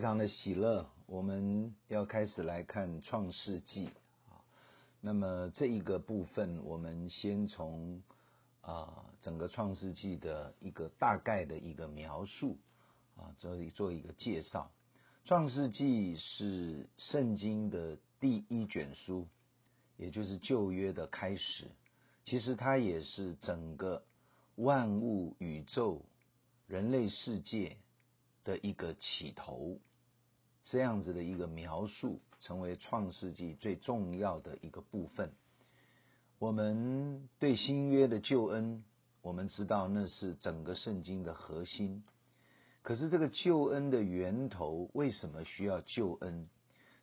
非常的喜乐。我们要开始来看创世纪啊。那么这一个部分，我们先从啊整个创世纪的一个大概的一个描述啊，做一做一个介绍。创世纪是圣经的第一卷书，也就是旧约的开始。其实它也是整个万物、宇宙、人类世界。的一个起头，这样子的一个描述，成为创世纪最重要的一个部分。我们对新约的救恩，我们知道那是整个圣经的核心。可是这个救恩的源头，为什么需要救恩？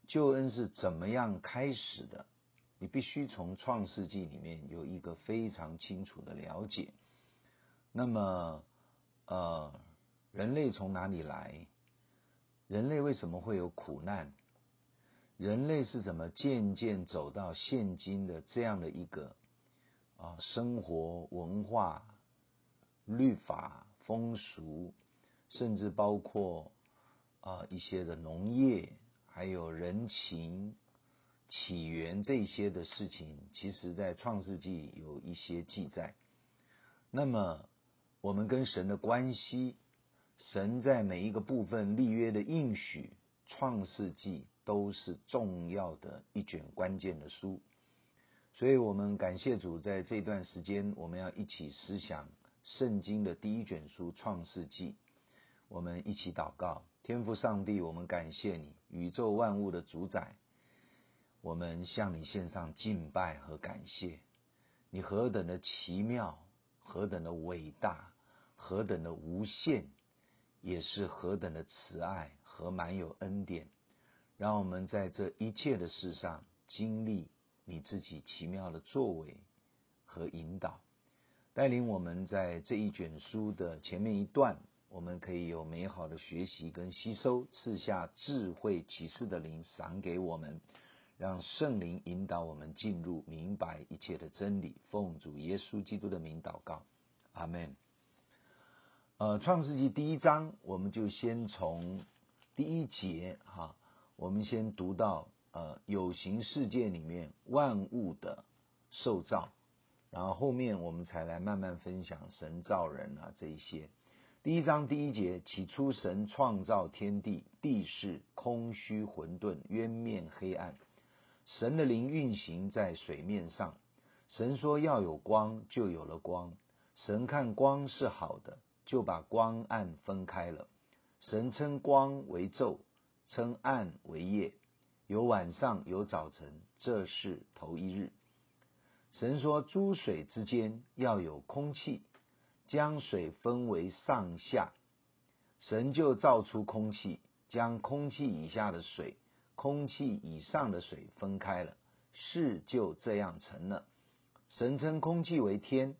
救恩是怎么样开始的？你必须从创世纪里面有一个非常清楚的了解。那么，呃。人类从哪里来？人类为什么会有苦难？人类是怎么渐渐走到现今的这样的一个啊生活文化、律法、风俗，甚至包括啊一些的农业，还有人情起源这些的事情，其实在创世纪有一些记载。那么我们跟神的关系。神在每一个部分立约的应许，创世纪都是重要的一卷关键的书，所以我们感谢主，在这段时间，我们要一起思想圣经的第一卷书创世纪。我们一起祷告，天父上帝，我们感谢你，宇宙万物的主宰，我们向你献上敬拜和感谢。你何等的奇妙，何等的伟大，何等的无限。也是何等的慈爱和满有恩典，让我们在这一切的事上经历你自己奇妙的作为和引导，带领我们在这一卷书的前面一段，我们可以有美好的学习跟吸收，赐下智慧启示的灵赏给我们，让圣灵引导我们进入明白一切的真理。奉主耶稣基督的名祷告，阿门。呃，创世纪第一章，我们就先从第一节哈，我们先读到呃有形世界里面万物的受造，然后后面我们才来慢慢分享神造人啊这一些。第一章第一节，起初神创造天地，地是空虚混沌，渊面黑暗，神的灵运行在水面上。神说要有光，就有了光。神看光是好的。就把光暗分开了。神称光为昼，称暗为夜。有晚上，有早晨，这是头一日。神说：诸水之间要有空气，将水分为上下。神就造出空气，将空气以下的水、空气以上的水分开了。事就这样成了。神称空气为天，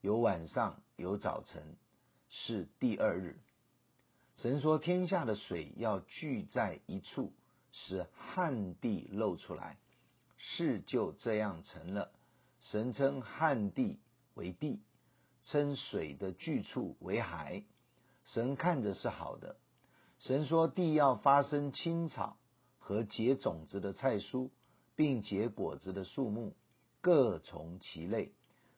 有晚上，有早晨。是第二日，神说：“天下的水要聚在一处，使旱地露出来。”事就这样成了。神称旱地为地，称水的聚处为海。神看着是好的。神说：“地要发生青草和结种子的菜蔬，并结果子的树木，各从其类，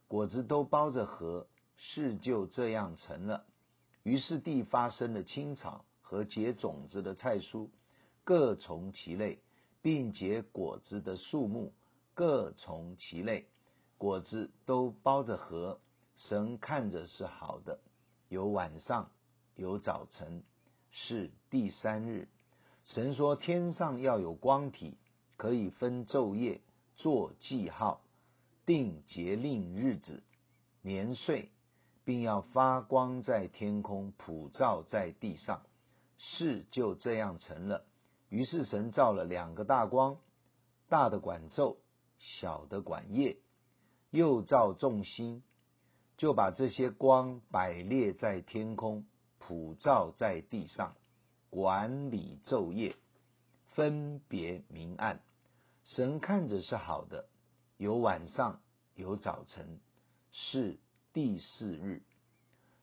果子都包着核。”事就这样成了。于是地发生了青草和结种子的菜蔬，各从其类，并结果子的树木，各从其类，果子都包着核。神看着是好的。有晚上，有早晨，是第三日。神说：天上要有光体，可以分昼夜，做记号，定节令日子，年岁。并要发光在天空，普照在地上，事就这样成了。于是神造了两个大光，大的管昼，小的管夜，又造众星，就把这些光摆列在天空，普照在地上，管理昼夜，分别明暗。神看着是好的，有晚上，有早晨，是。第四日，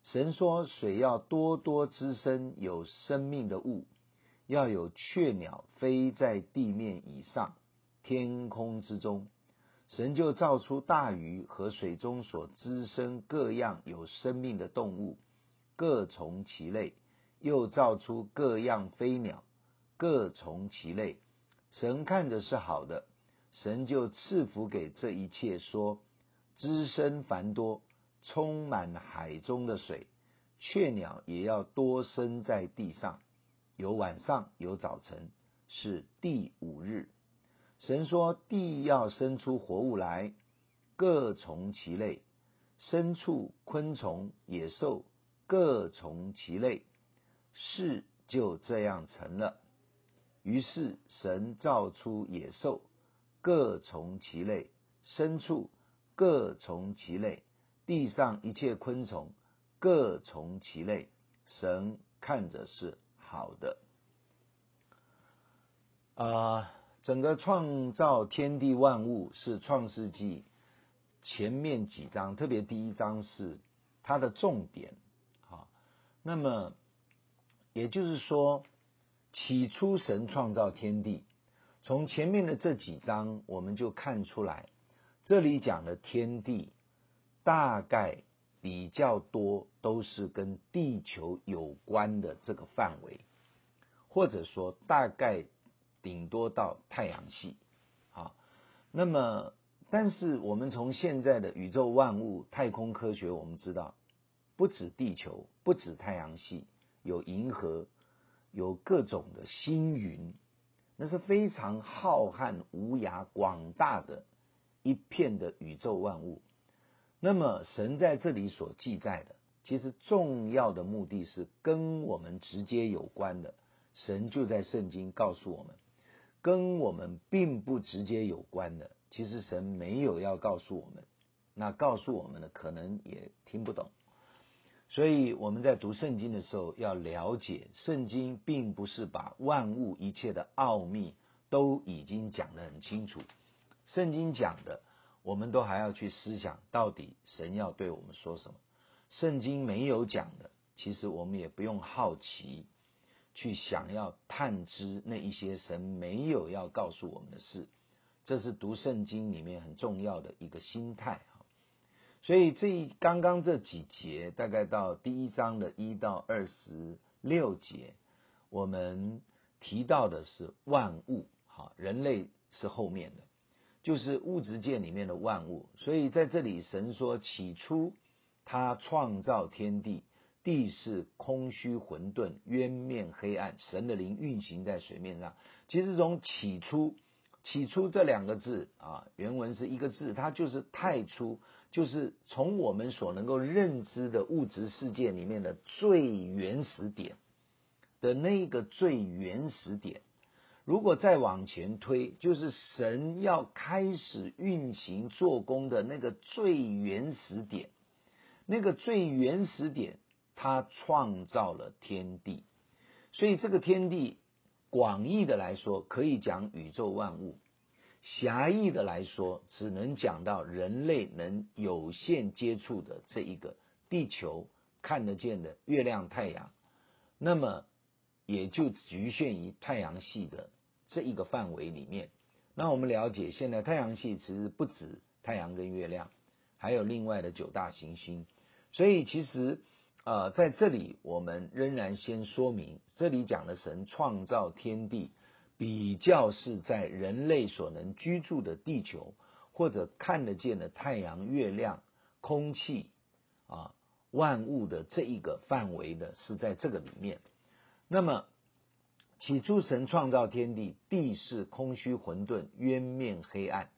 神说，水要多多滋生有生命的物，要有雀鸟飞在地面以上，天空之中。神就造出大鱼和水中所滋生各样有生命的动物，各从其类；又造出各样飞鸟，各从其类。神看着是好的，神就赐福给这一切，说：滋生繁多，充满海中的水。雀鸟也要多生在地上，有晚上，有早晨，是第五日。神说：“地要生出活物来，各从其类，牲畜、昆虫、野兽，各从其类。事就这样成了。于是神造出野兽，各从其类；牲畜，各从其类；地上一切昆虫，各从其类。神看着是好的。”啊。整个创造天地万物是创世纪前面几章，特别第一章是它的重点。好，那么也就是说，起初神创造天地，从前面的这几章我们就看出来，这里讲的天地大概比较多都是跟地球有关的这个范围，或者说大概。顶多到太阳系，好，那么，但是我们从现在的宇宙万物、太空科学，我们知道，不止地球，不止太阳系，有银河，有各种的星云，那是非常浩瀚无涯、广大的一片的宇宙万物。那么，神在这里所记载的，其实重要的目的是跟我们直接有关的。神就在圣经告诉我们。跟我们并不直接有关的，其实神没有要告诉我们，那告诉我们的可能也听不懂，所以我们在读圣经的时候要了解，圣经并不是把万物一切的奥秘都已经讲得很清楚，圣经讲的，我们都还要去思想到底神要对我们说什么，圣经没有讲的，其实我们也不用好奇。去想要探知那一些神没有要告诉我们的事，这是读圣经里面很重要的一个心态。所以这一刚刚这几节，大概到第一章的一到二十六节，我们提到的是万物，好，人类是后面的，就是物质界里面的万物。所以在这里，神说起初他创造天地。地是空虚混沌，渊面黑暗，神的灵运行在水面上。其实从起初，起初这两个字啊，原文是一个字，它就是太初，就是从我们所能够认知的物质世界里面的最原始点的那个最原始点。如果再往前推，就是神要开始运行做工的那个最原始点，那个最原始点。他创造了天地，所以这个天地广义的来说，可以讲宇宙万物；狭义的来说，只能讲到人类能有限接触的这一个地球看得见的月亮、太阳。那么也就局限于太阳系的这一个范围里面。那我们了解，现在太阳系其实不止太阳跟月亮，还有另外的九大行星。所以其实。呃，在这里我们仍然先说明，这里讲的神创造天地，比较是在人类所能居住的地球或者看得见的太阳、月亮、空气啊，万物的这一个范围的，是在这个里面。那么起初神创造天地，地是空虚混沌，渊面黑暗。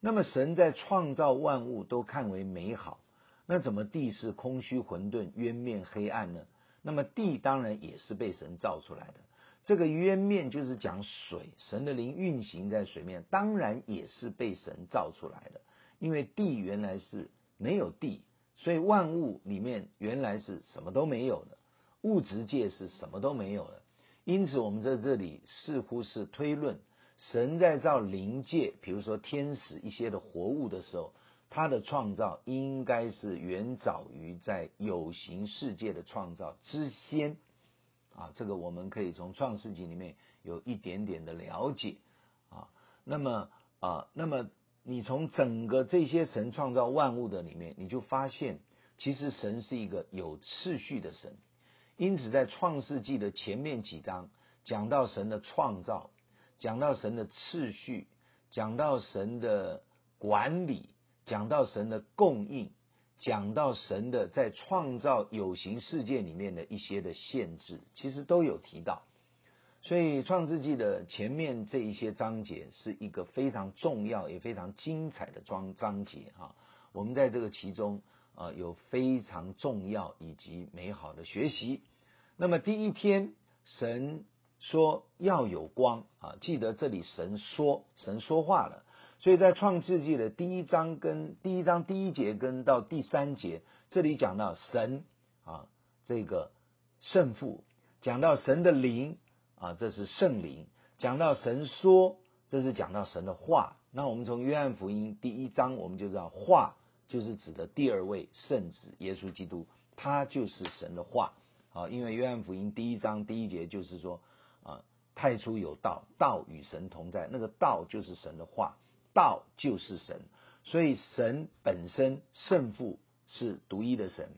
那么神在创造万物都看为美好。那怎么地是空虚混沌、渊面黑暗呢？那么地当然也是被神造出来的。这个渊面就是讲水，神的灵运行在水面，当然也是被神造出来的。因为地原来是没有地，所以万物里面原来是什么都没有的，物质界是什么都没有的。因此，我们在这里似乎是推论，神在造灵界，比如说天使一些的活物的时候。他的创造应该是远早于在有形世界的创造之先啊，这个我们可以从创世纪里面有一点点的了解啊。那么啊，那么你从整个这些神创造万物的里面，你就发现，其实神是一个有次序的神。因此，在创世纪的前面几章讲到神的创造，讲到神的次序，讲到神的管理。讲到神的供应，讲到神的在创造有形世界里面的一些的限制，其实都有提到。所以创世纪的前面这一些章节是一个非常重要也非常精彩的章章节哈。我们在这个其中啊有非常重要以及美好的学习。那么第一天神说要有光啊，记得这里神说神说话了。所以在创世纪的第一章跟第一章第一节跟到第三节，这里讲到神啊，这个圣父，讲到神的灵啊，这是圣灵，讲到神说，这是讲到神的话。那我们从约翰福音第一章，我们就知道话就是指的第二位圣子耶稣基督，他就是神的话啊。因为约翰福音第一章第一节就是说啊，太初有道，道与神同在，那个道就是神的话。道就是神，所以神本身圣父是独一的神。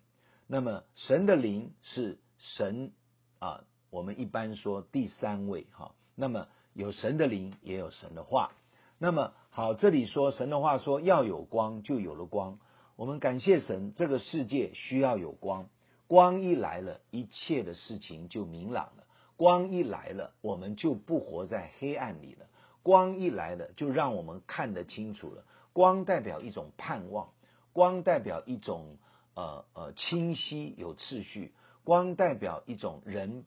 那么神的灵是神啊，我们一般说第三位哈。那么有神的灵，也有神的话。那么好，这里说神的话说要有光，就有了光。我们感谢神，这个世界需要有光。光一来了，一切的事情就明朗了。光一来了，我们就不活在黑暗里了。光一来了，就让我们看得清楚了。光代表一种盼望，光代表一种呃呃清晰有秩序，光代表一种人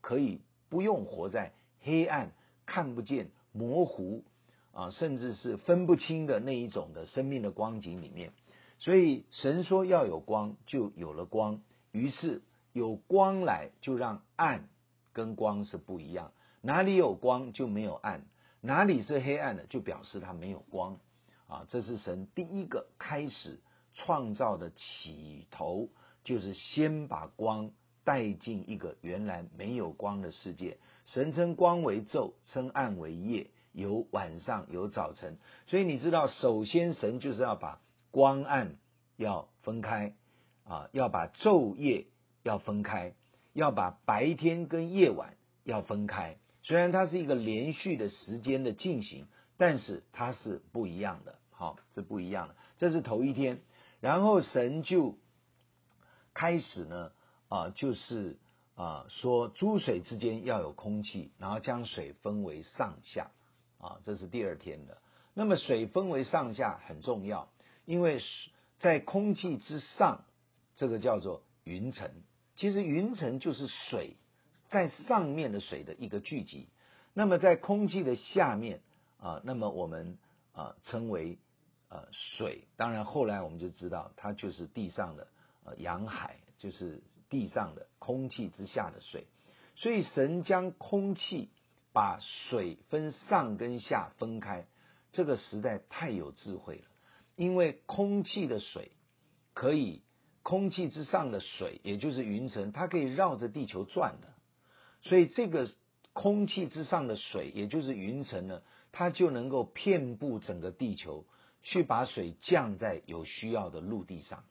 可以不用活在黑暗、看不见、模糊啊，甚至是分不清的那一种的生命的光景里面。所以神说要有光，就有了光。于是有光来，就让暗跟光是不一样。哪里有光，就没有暗。哪里是黑暗的，就表示它没有光啊！这是神第一个开始创造的起头，就是先把光带进一个原来没有光的世界。神称光为昼，称暗为夜，有晚上，有早晨。所以你知道，首先神就是要把光暗要分开啊，要把昼夜要分开，要把白天跟夜晚要分开。虽然它是一个连续的时间的进行，但是它是不一样的。好，这不一样的。这是头一天，然后神就开始呢，啊，就是啊，说诸水之间要有空气，然后将水分为上下。啊，这是第二天的。那么水分为上下很重要，因为在空气之上，这个叫做云层。其实云层就是水。在上面的水的一个聚集，那么在空气的下面啊，那么我们啊称为呃水。当然后来我们就知道，它就是地上的呃洋海，就是地上的空气之下的水。所以神将空气把水分上跟下分开，这个实在太有智慧了。因为空气的水可以，空气之上的水也就是云层，它可以绕着地球转的。所以这个空气之上的水，也就是云层呢，它就能够遍布整个地球，去把水降在有需要的陆地上。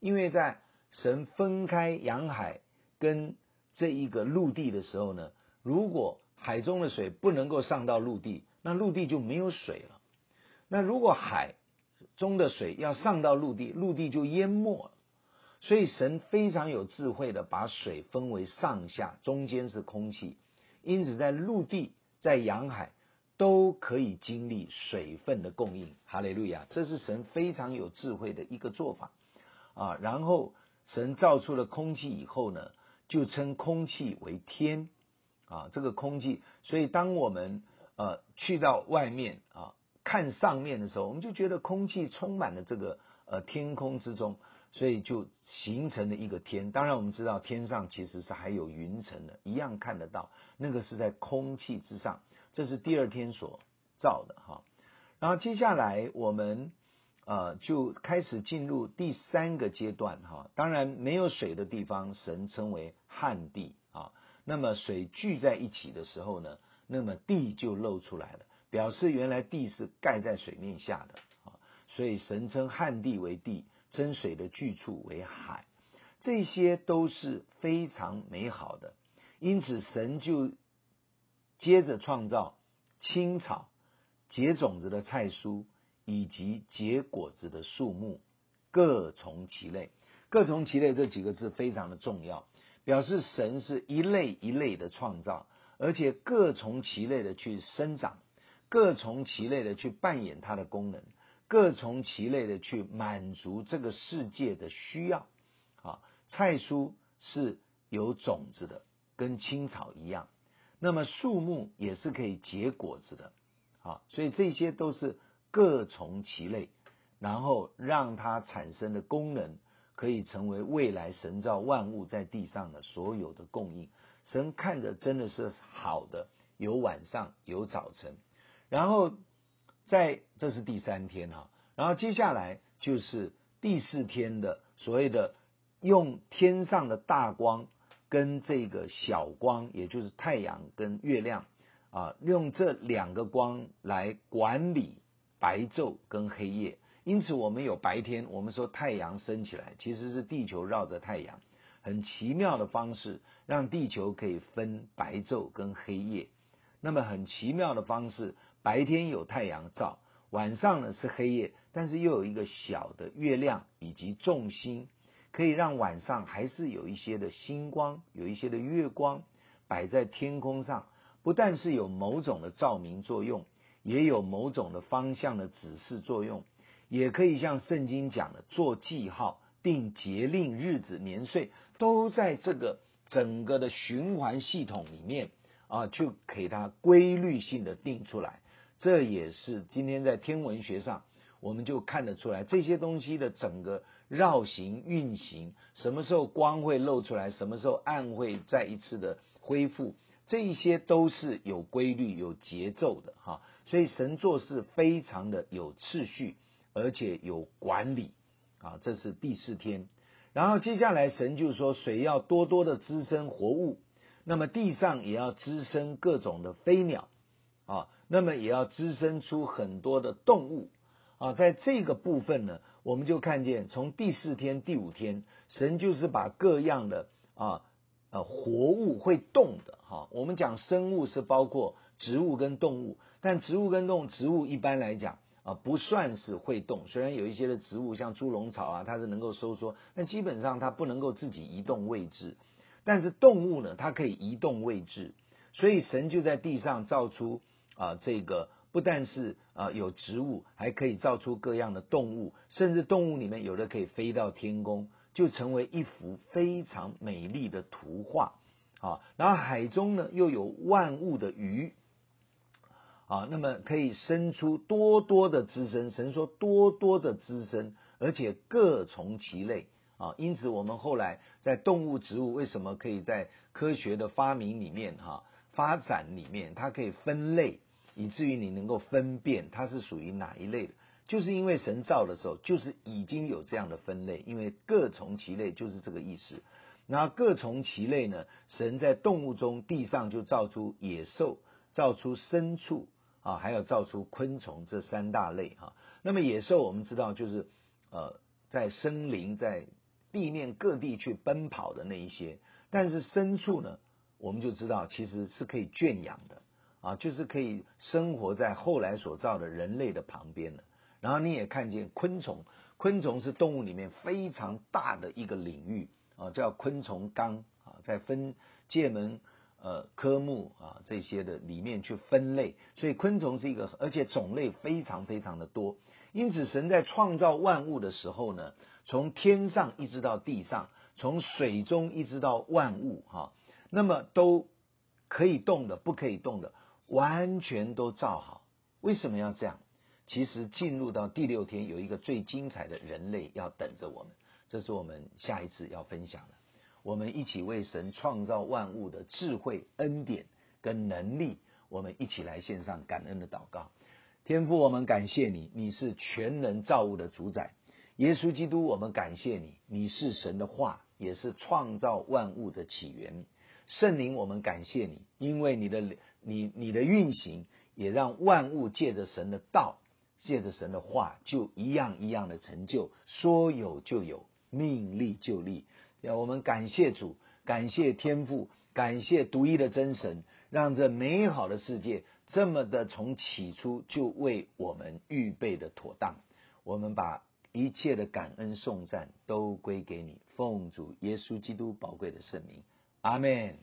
因为在神分开洋海跟这一个陆地的时候呢，如果海中的水不能够上到陆地，那陆地就没有水了。那如果海中的水要上到陆地，陆地就淹没了。所以神非常有智慧的把水分为上下，中间是空气，因此在陆地、在洋海都可以经历水分的供应。哈利路亚，这是神非常有智慧的一个做法啊。然后神造出了空气以后呢，就称空气为天啊。这个空气，所以当我们呃去到外面啊看上面的时候，我们就觉得空气充满了这个呃天空之中。所以就形成了一个天，当然我们知道天上其实是还有云层的，一样看得到，那个是在空气之上，这是第二天所造的哈。然后接下来我们呃，就开始进入第三个阶段哈。当然，没有水的地方，神称为旱地啊。那么水聚在一起的时候呢，那么地就露出来了，表示原来地是盖在水面下的啊。所以神称旱地为地，称水的聚处为海。这些都是非常美好的，因此神就接着创造青草、结种子的菜蔬以及结果子的树木，各从其类。各从其类这几个字非常的重要，表示神是一类一类的创造，而且各从其类的去生长，各从其类的去扮演它的功能，各从其类的去满足这个世界的需要。啊，菜蔬是有种子的，跟青草一样。那么树木也是可以结果子的。啊，所以这些都是各从其类，然后让它产生的功能，可以成为未来神造万物在地上的所有的供应。神看着真的是好的，有晚上有早晨。然后在这是第三天哈，然后接下来就是第四天的所谓的用天上的大光跟这个小光，也就是太阳跟月亮。啊，用这两个光来管理白昼跟黑夜，因此我们有白天，我们说太阳升起来，其实是地球绕着太阳，很奇妙的方式让地球可以分白昼跟黑夜。那么很奇妙的方式，白天有太阳照，晚上呢是黑夜，但是又有一个小的月亮以及众星，可以让晚上还是有一些的星光，有一些的月光摆在天空上。不但是有某种的照明作用，也有某种的方向的指示作用，也可以像圣经讲的做记号、定节令、日子、年岁，都在这个整个的循环系统里面啊，就给它规律性的定出来。这也是今天在天文学上，我们就看得出来这些东西的整个绕行运行，什么时候光会露出来，什么时候暗会再一次的恢复。这一些都是有规律、有节奏的哈，所以神做事非常的有次序，而且有管理啊。这是第四天，然后接下来神就说，水要多多的滋生活物，那么地上也要滋生各种的飞鸟啊，那么也要滋生出很多的动物啊。在这个部分呢，我们就看见从第四天、第五天，神就是把各样的啊。呃，活物会动的哈，我们讲生物是包括植物跟动物，但植物跟动物，植物一般来讲啊不算是会动，虽然有一些的植物像猪笼草啊，它是能够收缩，但基本上它不能够自己移动位置。但是动物呢，它可以移动位置，所以神就在地上造出啊这个不但是啊有植物，还可以造出各样的动物，甚至动物里面有的可以飞到天空。就成为一幅非常美丽的图画啊！然后海中呢，又有万物的鱼啊，那么可以生出多多的滋生。神说多多的滋生，而且各从其类啊。因此，我们后来在动物、植物为什么可以在科学的发明里面哈发展里面，它可以分类，以至于你能够分辨它是属于哪一类的。就是因为神造的时候，就是已经有这样的分类，因为各从其类就是这个意思。那各从其类呢，神在动物中，地上就造出野兽，造出牲畜啊，还有造出昆虫这三大类哈。那么野兽我们知道就是呃在森林在地面各地去奔跑的那一些，但是牲畜呢，我们就知道其实是可以圈养的啊，就是可以生活在后来所造的人类的旁边的。然后你也看见昆虫，昆虫是动物里面非常大的一个领域啊，叫昆虫纲啊，在分界门呃科目啊这些的里面去分类，所以昆虫是一个，而且种类非常非常的多。因此，神在创造万物的时候呢，从天上一直到地上，从水中一直到万物哈，那么都可以动的，不可以动的，完全都造好。为什么要这样？其实进入到第六天，有一个最精彩的人类要等着我们，这是我们下一次要分享的。我们一起为神创造万物的智慧、恩典跟能力，我们一起来献上感恩的祷告。天父，我们感谢你，你是全能造物的主宰。耶稣基督，我们感谢你，你是神的话，也是创造万物的起源。圣灵，我们感谢你，因为你的你你的运行，也让万物借着神的道，借着神的话，就一样一样的成就，说有就有，命立就立。要我们感谢主，感谢天父，感谢独一的真神，让这美好的世界这么的从起初就为我们预备的妥当。我们把。一切的感恩颂赞都归给你，奉主耶稣基督宝贵的圣名，阿门。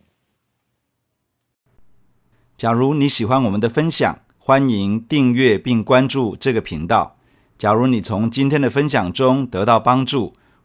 假如你喜欢我们的分享，欢迎订阅并关注这个频道。假如你从今天的分享中得到帮助，